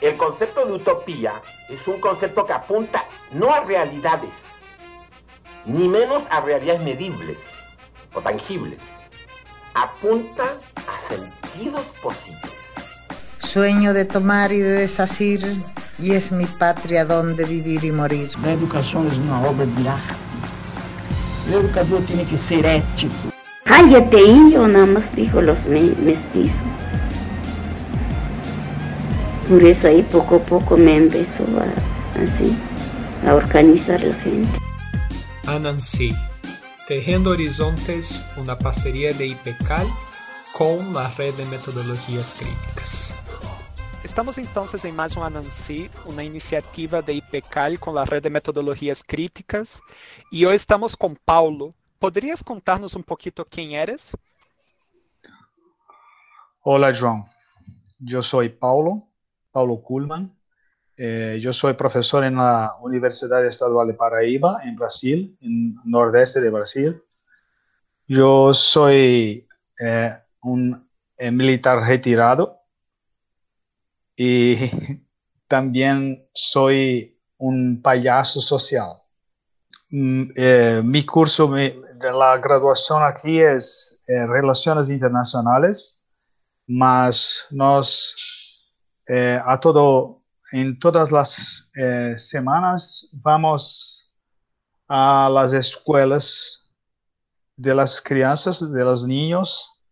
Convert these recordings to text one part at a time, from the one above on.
El concepto de utopía es un concepto que apunta no a realidades, ni menos a realidades medibles o tangibles. Apunta a sentidos posibles. Sueño de tomar y de desasir, y es mi patria donde vivir y morir. La educación es una obra de arte. El educador tiene que ser ético. Cállate, indio, nada más dijo los mestizos. Por eso ahí poco a poco me empezó a, así, a organizar la gente. Anansi, Tejiendo Horizontes, una parcería de IPECAL con la red de metodologías críticas. Estamos entonces en mais um Anansi, uma iniciativa de IPECAL com a rede de metodologias críticas. E hoje estamos com Paulo. Poderias contar-nos um pouquinho quem eres? Olá, João. Eu sou Paulo. Paulo Kuhlman. Eh, yo soy profesor en la Universidad Estadual de Paraíba, en Brasil, en nordeste de Brasil. Yo soy eh, un eh, militar retirado y también soy un payaso social. Mm, mi curso de la graduación aquí es Relaciones Internacionales, más nos eh, a todo, en todas las eh, semanas vamos a las escuelas de las crianças, de los niños,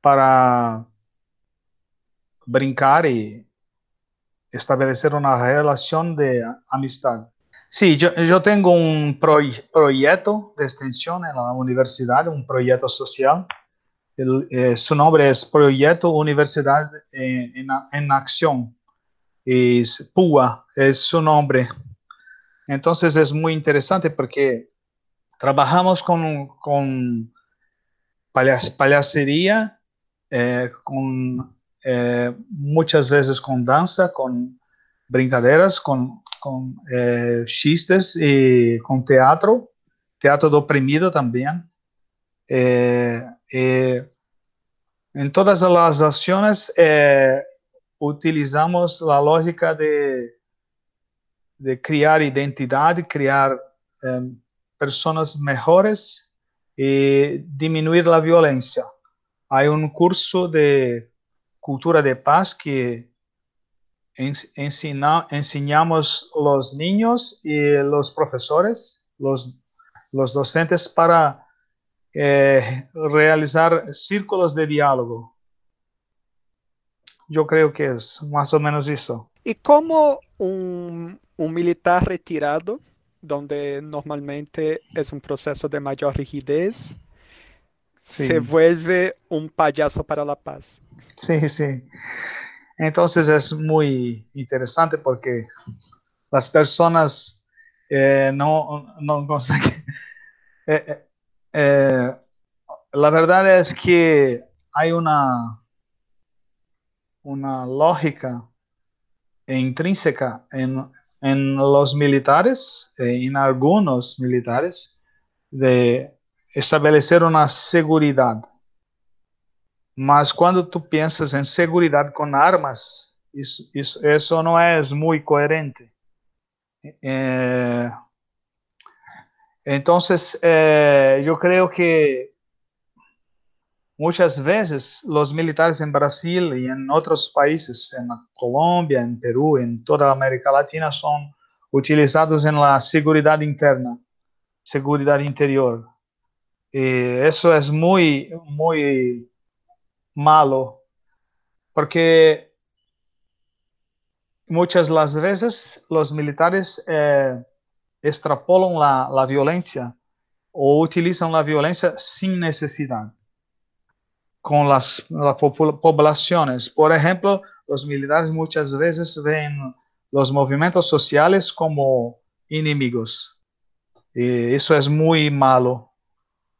para brincar y establecer una relación de amistad. Sí, yo, yo tengo un proyecto de extensión en la universidad, un proyecto social el, eh, su nombre es Proyecto Universidad en, en, Acción. Es PUA, es su nombre. Entonces es muy interesante porque trabajamos con, con payasería, eh, con, eh, muchas veces con danza, con brincaderas, con, con chistes y con teatro, teatro de oprimido también. En todas las acciones eh, utilizamos la lógica de, crear identidad, crear em, personas mejores y disminuir la violencia. Hay un curso de cultura de paz que ensina, enseñamos los niños y los profesores, los docentes para eh, realizar círculos de diálogo. Yo creo que es más o menos eso. ¿Y cómo un, un militar retirado, donde normalmente es un proceso de mayor rigidez, sí. se vuelve un payaso para la paz? Sí, sí. Entonces es muy interesante porque las personas eh, no, no consiguen... Eh, eh la verdad es que hay una, una lógica intrínseca en, en los militares, eh, en algunos militares, de establecer una seguridad. Mas cuando tú piensas en seguridad con armas, eso no es muy coherente. Eh, entonces, eh, yo creo que muchas veces los militares en Brasil y en otros países, en Colombia, en Perú, en toda América Latina, son utilizados en la seguridad interna, seguridad interior. Y eso es muy, muy malo, porque muchas las veces los militares eh, extrapolam la, la violencia o utilizan la violencia sin necesidad con las, poblaciones. Por ejemplo, los militares muchas veces ven los movimientos sociales como enemigos. Y eso es muy malo.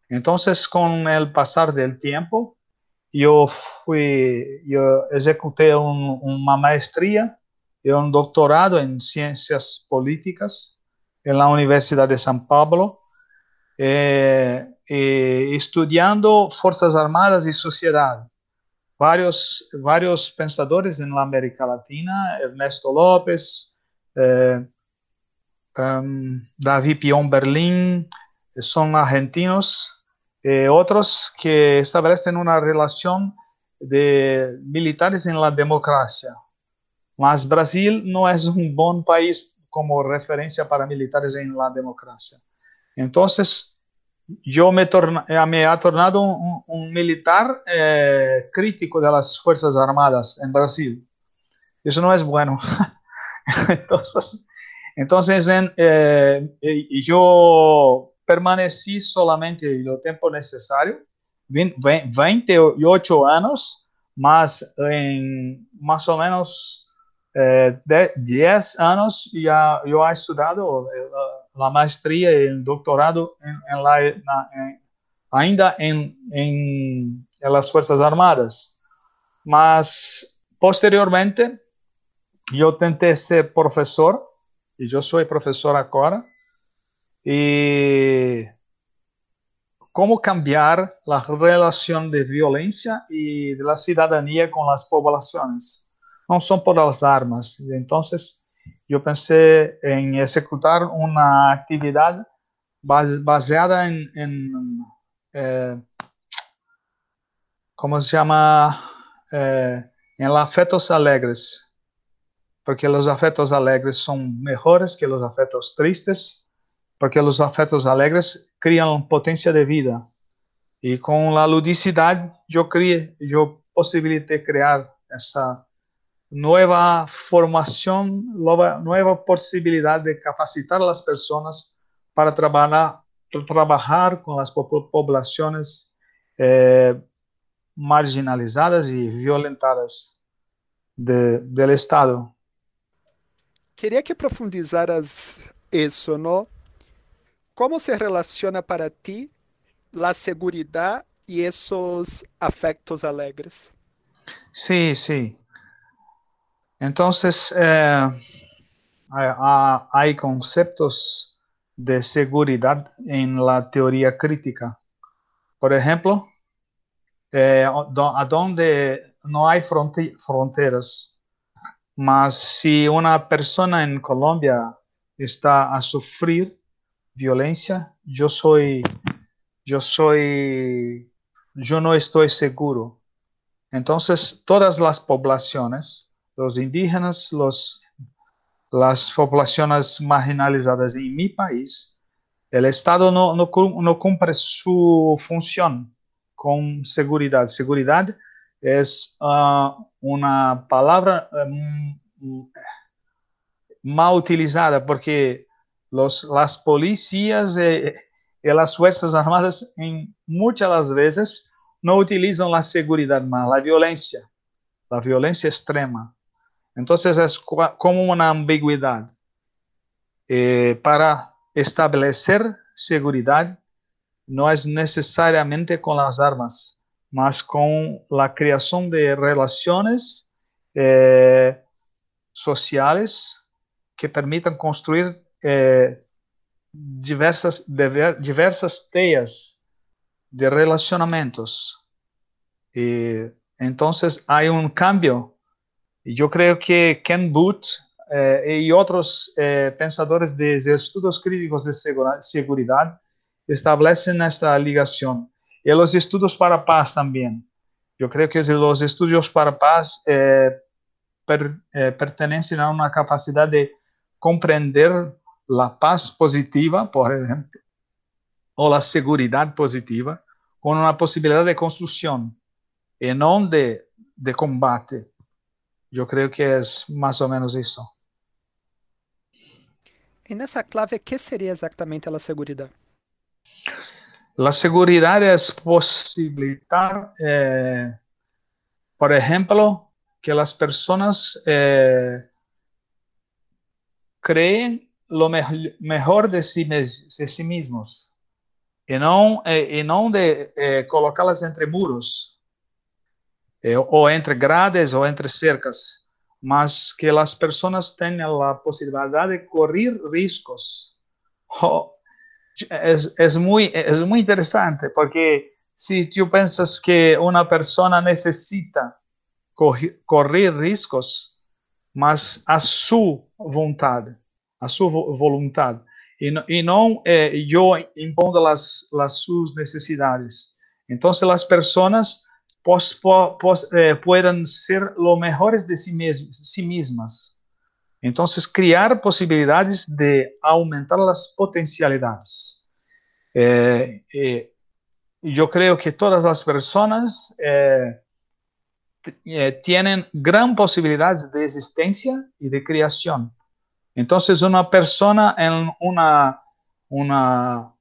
Entonces, con el pasar del tiempo, yo fui, yo ejecuté un, una maestría y un doctorado en ciencias políticas en la Universidad de San Pablo, eh, eh, estudiando Fuerzas Armadas y sociedad, varios, varios pensadores en la América Latina, Ernesto López, eh, em, David Pion Berlín, son argentinos, eh, otros que establecen una relación de militares en la democracia. Mas Brasil no es un buen país como referencia para militares en la democracia. Entonces, yo me, eh, me ha tornado un, militar eh, crítico de las Fuerzas Armadas en Brasil. Eso no es bueno. entonces, entonces eh, yo permanecí solamente el tiempo necesario, 28 años, más en más o menos 10 años ya yo he estudiado la maestría y el doctorado en, la, ainda en, en, las Fuerzas Armadas. Mas, posteriormente, yo tenté ser profesor, y yo soy profesor ahora, y cómo cambiar la relación de violencia y de la ciudadanía con las poblaciones. No son por las armas. Entonces, yo pensé en ejecutar una actividad baseada en, en eh, ¿cómo se llama? Eh, en los afectos alegres, porque los afectos alegres son mejores que los afectos tristes, porque los afectos alegres crean potencia de vida. Y con la ludicidad yo, creé, yo posibilité crear esa nueva formación, nueva, nueva posibilidad de capacitar a las personas para trabajar, trabajar con las poblaciones eh, marginalizadas y violentadas de, del Estado. Queria que profundizaras isso, não? Como se relaciona para ti a segurança e esses afectos alegres? Sí, sí. Entonces, eh, hay conceptos de seguridad en la teoría crítica. Por ejemplo, eh, a donde no hay fronteras, mas si una persona en Colombia está a sufrir violencia, yo soy, yo soy, yo no estoy seguro. Entonces, todas las poblaciones los indígenas, los, las poblaciones marginalizadas en mi país, el Estado no, no, no cumple su función con seguridad. Seguridad es uh, una palabra um, mal utilizada porque los, las policías y, y, las Fuerzas Armadas en muchas las veces no utilizan la seguridad más, la violencia, la violencia extrema. Entonces es como una ambigüedad. Eh, para establecer seguridad no es necesariamente con las armas, más con la creación de relaciones eh, sociales que permitan construir eh, diversas, diversas teas de relacionamientos. entonces hay un cambio yo creo que Ken Booth eh, y otros eh, pensadores de estudios críticos de seguridad establecen esta ligación. Y los estudios para paz también. Yo creo que los estudios para paz eh, pertenecen a una capacidad de comprender la paz positiva, por ejemplo, o la seguridad positiva, con una posibilidad de construcción y no de combate. Yo creo que es más o menos eso. E nessa clave, que seria exatamente a segurança? La seguridad es posibilitar, eh, por ejemplo, que las personas eh, creen lo me mejor de de sí mismos y no, eh, de eh, colocá-las entre muros eh, ou entre grades ou entre cercas, mas que as pessoas tenham a possibilidade de correr riscos. Oh, é, é, muito, é muito interessante, porque si tú piensas que una persona necesita correr riscos, mas a su voluntad, a su voluntad, y no, eh, yo impongo las, las sus necesidades. Entonces las personas pos, eh, puedan ser lo mejores de sí, sí mismas. Entonces, crear posibilidades de aumentar las potencialidades. Eh, eh, yo creo que todas las personas tienen gran posibilidades de existencia y de creación. Entonces, una persona en una, una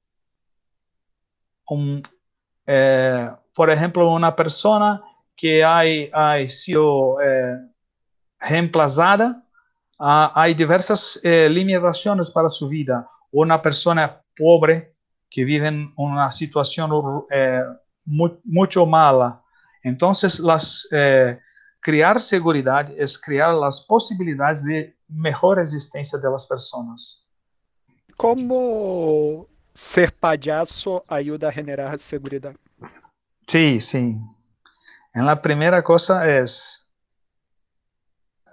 un, por ejemplo, una persona que ha, ha sido reemplazada ah, hay diversas eh, limitaciones para su vida. Una persona pobre que vive en una situación eh, muy, mucho mala. Entonces, las, eh, crear seguridad es crear las posibilidades de mejor existencia de las personas. ¿Cómo ser payaso ayuda a generar seguridad? Sí, sí. En la primera cosa es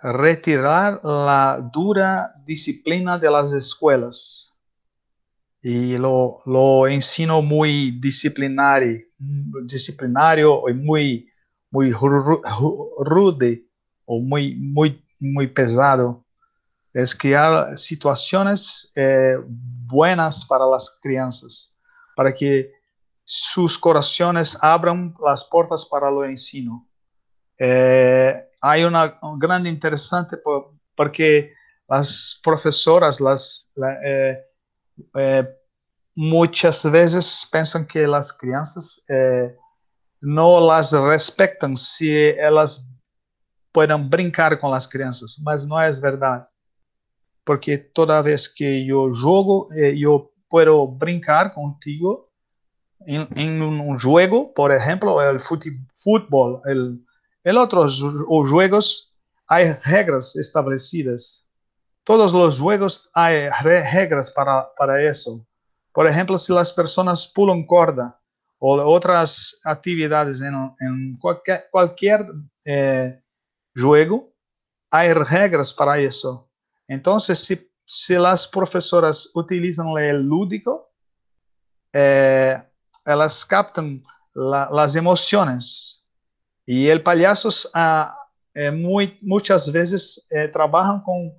retirar la dura disciplina de las escuelas. Y lo, lo ensino muy disciplinario, disciplinario y muy, muy rude o muy, muy, muy pesado. Es crear situaciones eh, buenas para las crianzas, para que sus corazones abran las puertas para lo ensino. Eh, hay una gran interesante porque las profesoras las, eh, eh, muchas veces piensan que las crianças eh, no las respetan si ellas pueden brincar con las crianças, mas no es verdad. Porque toda vez que yo juego, yo puedo brincar contigo en, un juego, por ejemplo, el fútbol, el En otros juegos hay reglas establecidas. Todos los juegos hay reglas para, para eso. Por ejemplo, si las personas pulan corda o otras actividades en, en cualquier, cualquier eh, juego, hay reglas para eso. Entonces, si, si las profesoras utilizan el lúdico, eh, elas captan la, las emociones y el payasos ah, eh, muy, muchas veces eh, trabajan con,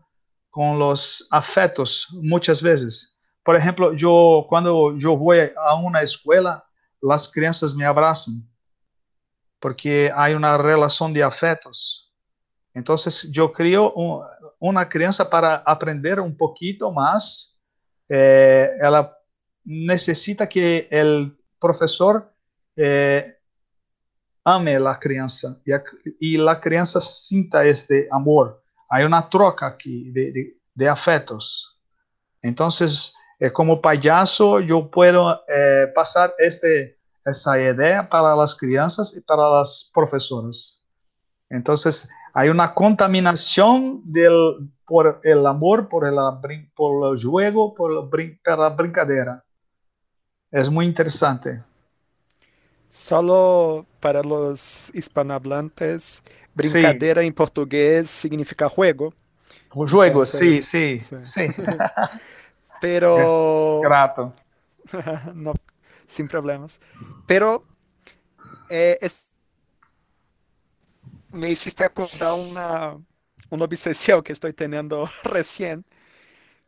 con los afectos, muchas veces. Por ejemplo, yo cuando yo voy a una escuela, las crianças me abrazan, porque hay una relación de afectos. Entonces yo creo un, una criança para aprender un poquito más. Eh, ela necesita que el profesor eh, ame la criança e, a, e a criança sinta este amor. Há uma troca aqui de, afetos. Então, eh, como payaso, eu posso eh, passar este, essa ideia para as crianças e para as professoras. Então, há uma contaminação del, por el amor, por el, por el juego, por, por la brincadeira. É muito interessante. Solo para los hispanohablantes, brincadeira sí. en portugués significa juego. Un juego, Entonces, sí, sí, sí. sí. Pero... Grato. no, sin problemas. Pero eh, es... me hiciste acordar una, una obsesión que estoy teniendo recién,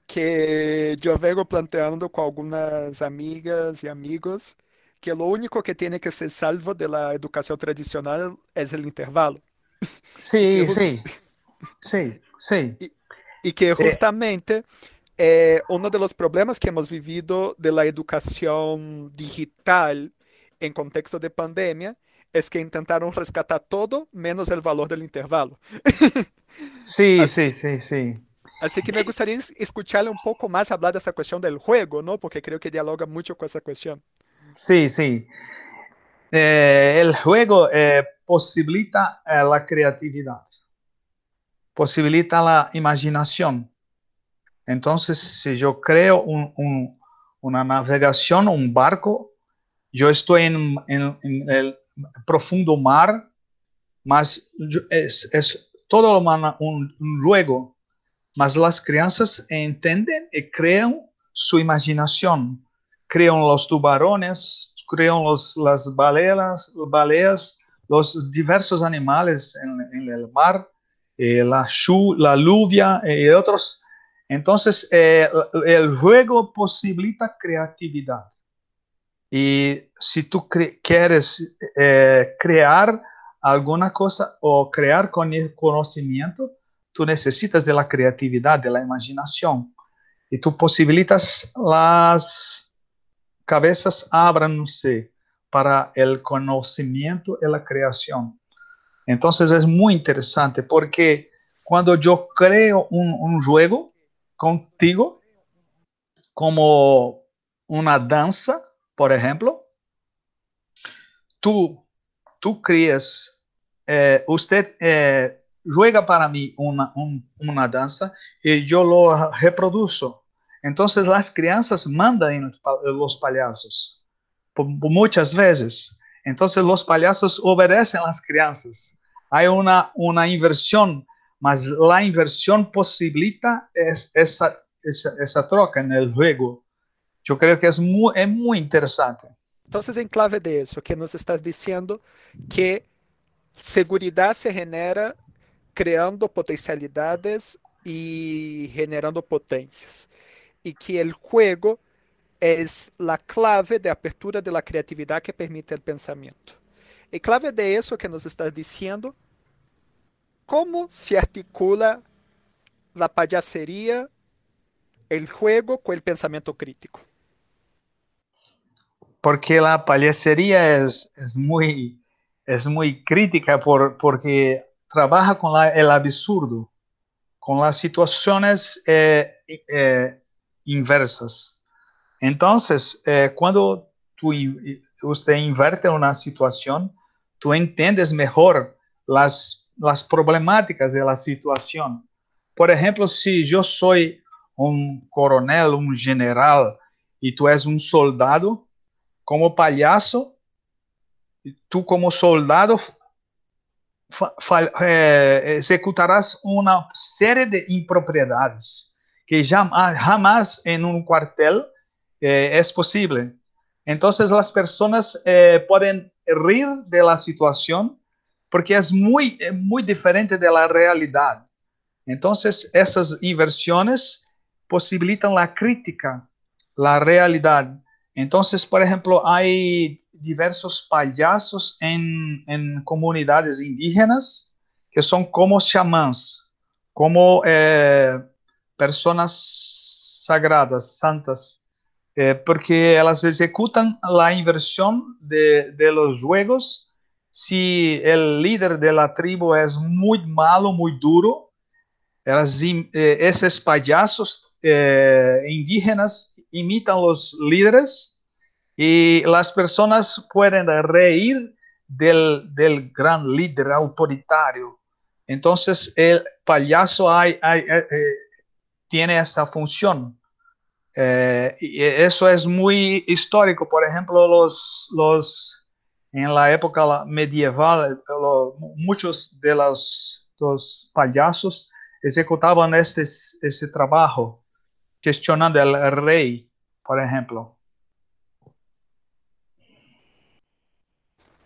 que yo vengo planteando con algunas amigas y amigos que lo único que tiene que ser salvo de la educación tradicional es el intervalo. Sí, sí, sí, sí. Y, y que justamente eh, uno de los problemas que hemos vivido de la educación digital en contexto de pandemia es que intentaron rescatar todo menos el valor del intervalo. Sí, así, sí, sí, sí. Así que me gustaría escucharle un poco más hablar de esa cuestión del juego, ¿no? Porque creo que dialoga mucho con esa cuestión. Sí, sí. Eh, el juego eh, posibilita eh, la creatividad, posibilita la imaginación. Entonces, si yo creo un, un, una navegación, un barco, yo estoy en, el profundo mar, mas es, es todo un, un juego, mas las crianças entienden y crean su imaginación, crean los tubarones, crean los, las baleas, los diversos animales en, el mar, eh, la, lluvia y otros. Entonces, eh, el juego posibilita creatividad. Y si tú quieres eh, crear alguna cosa o crear con conocimiento, tú necesitas de la creatividad, de la imaginación. Y tú posibilitas las cabezas ábranse para el conocimiento y la creación. Entonces es muy interesante porque cuando yo creo un, juego contigo, como una danza, por ejemplo, tú, tú eh, usted eh, juega para mí una, una danza y yo lo reproduzo. Entonces las crianças mandan los payasos, muchas veces. Entonces los payasos obedecen a las crianças. Hay una, una inversión, mas la inversión posibilita es, esa, esa, esa troca en el juego. Eu creio que é muito, é muito interessante. Então, em clave disso, que nos estás dizendo que segurança se genera criando potencialidades e generando potências. E que o jogo é a clave de apertura da criatividade que permite o pensamento. E clave de isso que nos estás dizendo, como se articula a payaseria, o jogo com o pensamento crítico porque la payasería es, es, muy, es muy crítica por, porque trabaja la, el absurdo, con las situaciones eh, eh, inversas. Entonces, eh, cuando tú, inverte una situación, tú entiendes las, las problemáticas de situación. Por ejemplo, si yo soy un coronel, un general, y tú eres un soldado, como palhaço, tu como soldado é, executarás uma série de impropriedades que jamais, jamais em um quartel é, é possível. Então, as pessoas eh, podem rir da situação porque é muito, é muito diferente da realidade. Então, essas inversões possibilitam a crítica, a realidade. Entonces, por ejemplo, hay diversos payasos en, en comunidades indígenas que son como chamans, como eh, personas sagradas, santas, eh, porque elas ejecutan la inversión de, de, los juegos. Si el líder de la tribu es muy malo, muy duro, elas, eh, esos payasos indígenas imitan los líderes y las personas pueden reír del, del gran líder autoritario. Entonces el payaso hay, eh, eh, tiene esta función. Eh, y eso es muy histórico. Por ejemplo, los, los, en la época medieval, muchos de los, los payasos ejecutaban este, este trabajo questionando el rey, por ejemplo.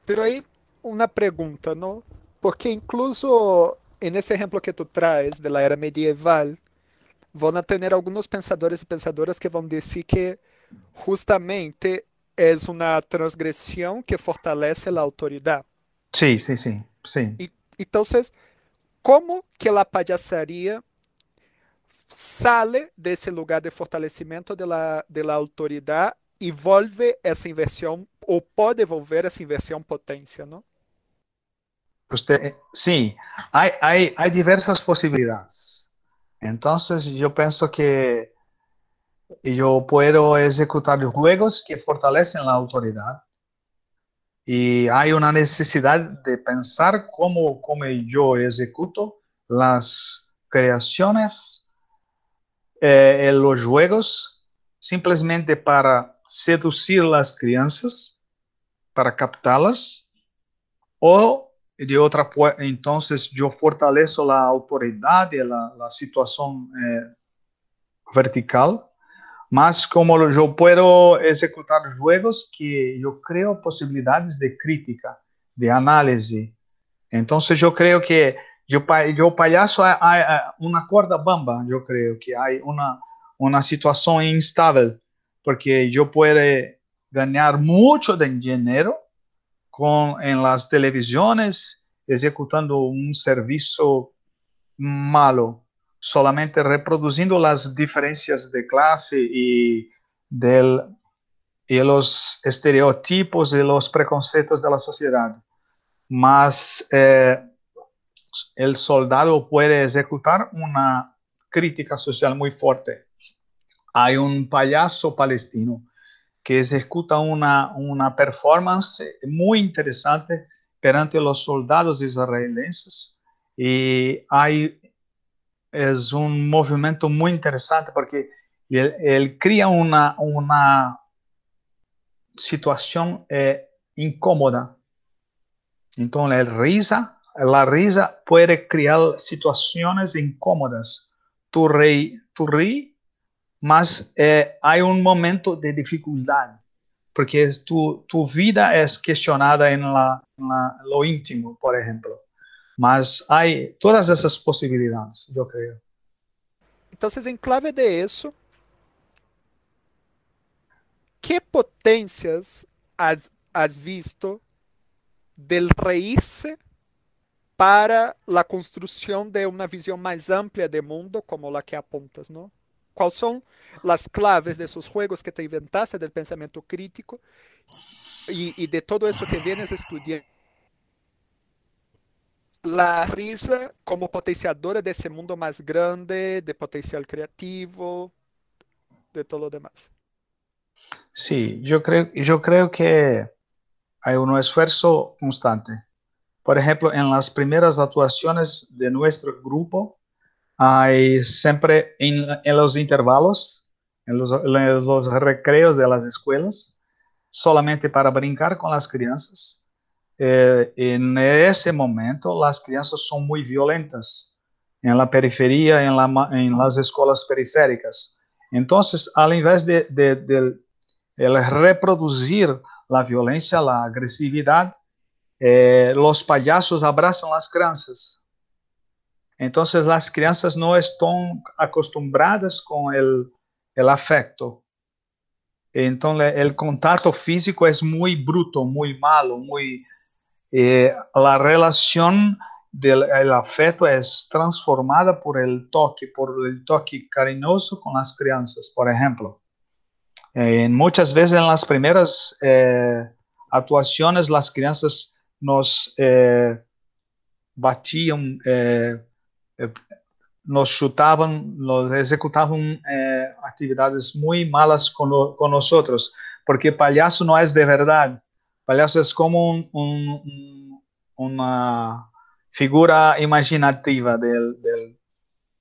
Pero aí uma pergunta, não? Porque incluso nesse exemplo que tu traz da era medieval, vão ter alguns pensadores e pensadoras que vão dizer que justamente é uma transgressão que fortalece a autoridade. Sim, sim, sim, sim. então, como que a palhaçaria sale desse lugar de fortalecimento de la, de la autoridade e volve essa inversão, ou pode volver essa inversão potência, não? Usted, sim, há, há, há diversas possibilidades. Então, eu penso que eu posso executar jogos que fortalecem a autoridade. E há uma necessidade de pensar como, como eu executo as criações en los juegos simplemente para seducir las crianças para captarlas, o de otra, entonces yo fortalezo la autoridad la, la situación eh, vertical, más como yo puedo ejecutar juegos que yo creo posibilidades de crítica, de análisis. Entonces yo creo que yo, yo payaso hay, una cuerda bamba, yo creo que hay una, una situación instável, porque yo puedo ganar mucho de dinero con, en las televisiones ejecutando un servicio malo, solamente reproduciendo las diferencias de clase y, del, y los estereotipos y los preconceptos de la sociedad. Mas eh, el soldado puede ejecutar una crítica social muy fuerte. Hay un payaso palestino que ejecuta una, una performance muy interesante perante los soldados israelíes y hay, es un movimiento muy interesante porque él, crea una, una situación eh, incómoda. Entonces, el risa, la risa puede crear situaciones incómodas. Tu rey, tu mas é, há um momento de dificuldade, porque tu, tu vida é questionada em la, la, lo íntimo, por exemplo. Mas há todas essas possibilidades, eu creio. Então, em clave de isso, que potências has, has visto del reírse para a construção de uma visão mais ampla de mundo, como a que apontas, não? ¿Cuáles son las claves de esos juegos que te inventaste del pensamiento crítico y, de todo eso que vienes estudiando? La risa como potenciadora de ese mundo más grande, de potencial creativo, de todo lo demás. Sí, yo creo, yo creo que hay un esfuerzo constante. Por ejemplo, en las primeras actuaciones de nuestro grupo, hay siempre en, los intervalos, en los, recreos de las escuelas, solamente para brincar con las crianzas. Eh, en ese momento las crianzas son muy violentas en la periferia, en, las escuelas periféricas. Entonces, al invés de, de, reproducir la violencia, la agresividad, eh, los payasos abrazan las crianzas entonces las crianças no están acostumbradas con el, afecto. Entonces el contacto físico es muy bruto, muy malo, muy... Eh, la relación del el afecto es transformada por el toque, por el toque cariñoso con las crianças, por ejemplo. Eh, muchas veces en las primeras eh, actuaciones las crianças nos batían nos chutaban, nos ejecutaban eh, actividades muy malas con, nosotros, porque payaso no es de verdad. Payaso es como un, un, una figura imaginativa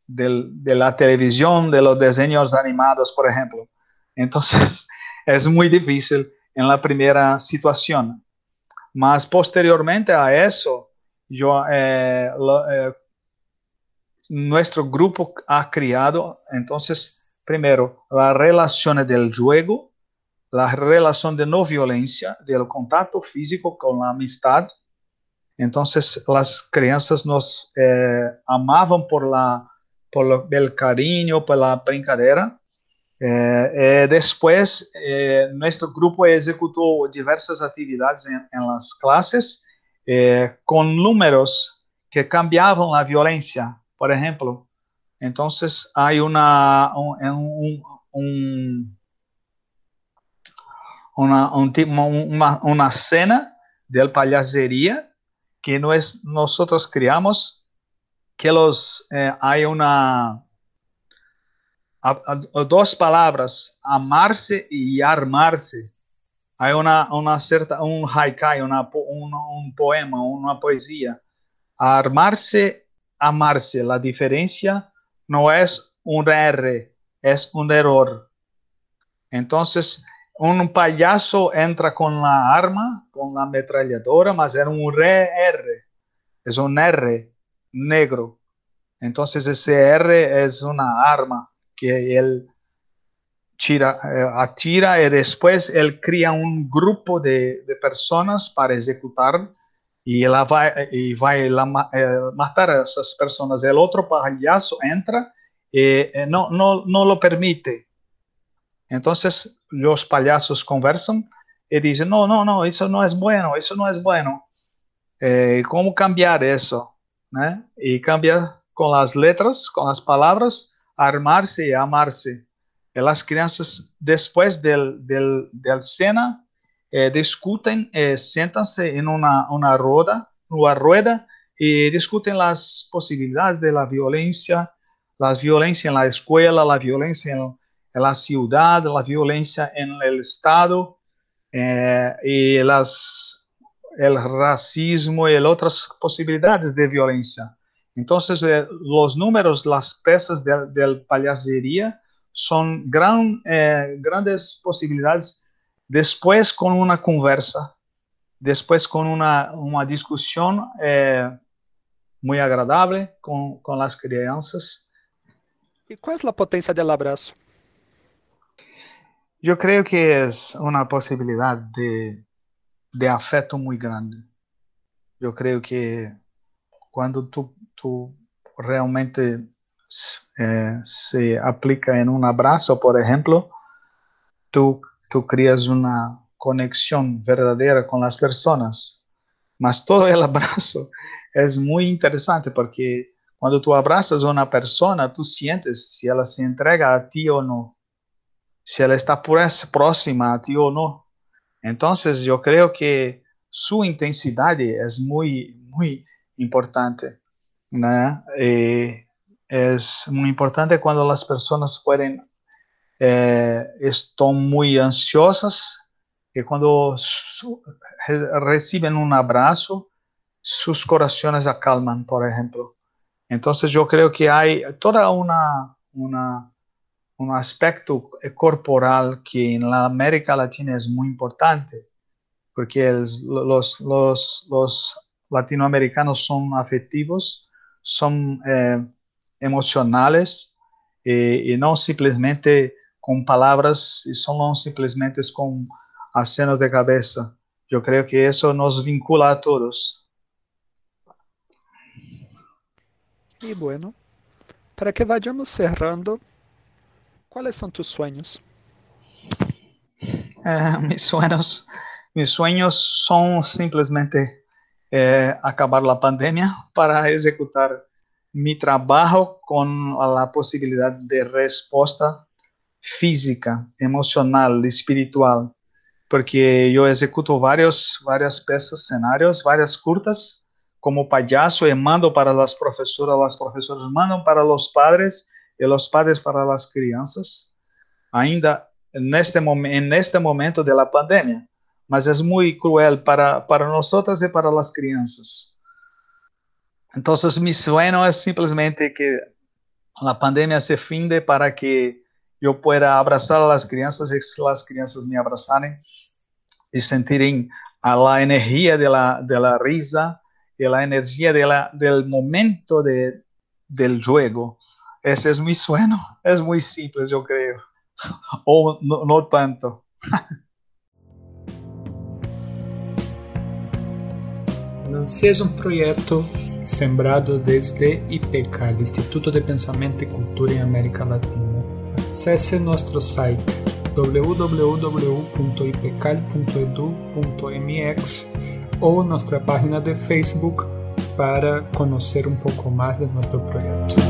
de la televisión, de los diseños animados, por ejemplo. Entonces, es muy difícil en la primera situación. Mas posteriormente a eso, yo eh, eh, nuestro grupo ha creado, entonces, primero, la relación del juego, la relación de no violencia, del contacto físico con la amistad. Entonces, las crianças nos eh, amaban por, la, por el cariño, por la brincadeira. Eh, eh, después, nuestro grupo ejecutó diversas actividades en, las clases con números que cambiaban la violencia por ejemplo. Entonces hay una, un, un, una, una, una cena de payasería que nosotros creamos que los eh, hay una dos palabras amarse y armarse hay una, una cierta un haikai una, un, un poema una poesía armarse amarse. La diferencia no es un R, es un error. Entonces, un payaso entra con la arma, con la ametralladora, mas era un R, es un R negro. Entonces ese R es una arma que él tira, eh, atira y después él crea un grupo de personas para ejecutar y, él va, y va a eh, matar a esas personas. El otro payaso entra y eh, no, no, no lo permite. Entonces los payasos conversan y dicen, no, no, no, eso no es bueno, eso no es bueno. Eh, ¿Cómo cambiar eso? Y cambia con las letras, con las palabras, armarse y amarse. Y las crianças, después del, del, del cena, eh, discuten, eh, siéntanse en una, rueda, rueda y discuten las posibilidades de la violencia, la violencia en la escuela, la violencia en, la ciudad, la violencia en el Estado eh, y las, el racismo y otras posibilidades de violencia. Entonces, eh, los números, las pesas del de son gran, grandes posibilidades después con una conversa, después con una, una discusión eh, muy agradable con, con las crianças. ¿Y cuál es la potencia del abrazo? Yo creo que es una posibilidad de, de afecto muy grande. Yo creo que cuando tú, tú realmente eh, se aplica en un abrazo, por ejemplo, tú, tú creas una conexión verdadera con las personas. Mas todo el abrazo es muy interesante porque cuando tú abrazas a una persona, tú sientes si ella se entrega a ti o no si ela está próxima a ti ou não. Então, eu creio que sua intensidade é muito, muito importante, né? E é muito importante quando as pessoas podem eh, estão muito ansiosas e quando recebem um abraço, seus corações acalmam, por exemplo. Então, eu creio que há toda uma uma un aspecto corporal que en la América Latina es muy importante, porque los, los, los, latinoamericanos son afectivos, son eh, emocionales y, no simplemente con palabras y son simplemente con acenos de cabeza. Yo creo que eso nos vincula a todos. Y bueno, para que vayamos cerrando, ¿Cuáles son tus sueños? Uh, mis sueños, mis sueños son simplemente eh, acabar la pandemia para ejecutar mi trabajo con la posibilidad de respuesta física, emocional, espiritual, porque yo ejecuto varios, varias piezas, escenarios, varias curtas como payaso y mando para las profesoras, las profesoras mandan para los padres e os padres para as crianças, ainda neste, neste momento da pandemia, mas é muito cruel para, para nós e para as crianças. Então, meu sonho é simplesmente que a pandemia se finde para que eu pueda abraçar as crianças e as crianças me abraçarem e sentirem a energia de la, de la risa e a energia de la, del momento de, del juego. Ese es mi sueño. Es muy simple, yo creo. O no, no tanto. Lancei é um projeto sembrado desde IPECAL, Instituto de Pensamento e Cultura em América Latina. Acesse nosso site www.ipecal.edu.mx ou nossa página de Facebook para conhecer um pouco mais de nosso projeto.